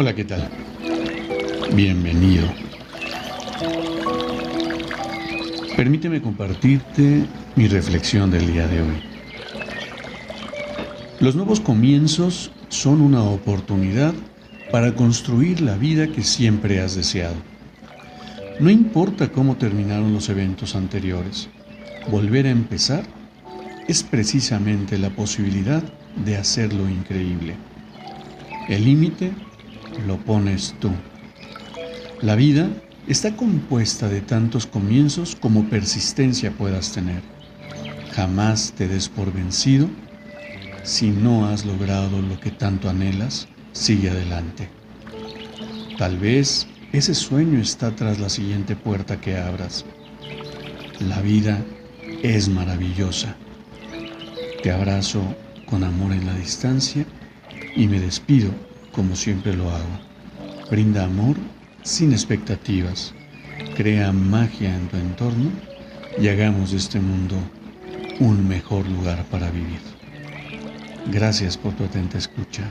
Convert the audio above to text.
Hola, ¿qué tal? Bienvenido. Permíteme compartirte mi reflexión del día de hoy. Los nuevos comienzos son una oportunidad para construir la vida que siempre has deseado. No importa cómo terminaron los eventos anteriores, volver a empezar es precisamente la posibilidad de hacerlo increíble. El límite lo pones tú. La vida está compuesta de tantos comienzos como persistencia puedas tener. Jamás te des por vencido. Si no has logrado lo que tanto anhelas, sigue adelante. Tal vez ese sueño está tras la siguiente puerta que abras. La vida es maravillosa. Te abrazo con amor en la distancia y me despido como siempre lo hago. Brinda amor sin expectativas. Crea magia en tu entorno y hagamos de este mundo un mejor lugar para vivir. Gracias por tu atenta escucha.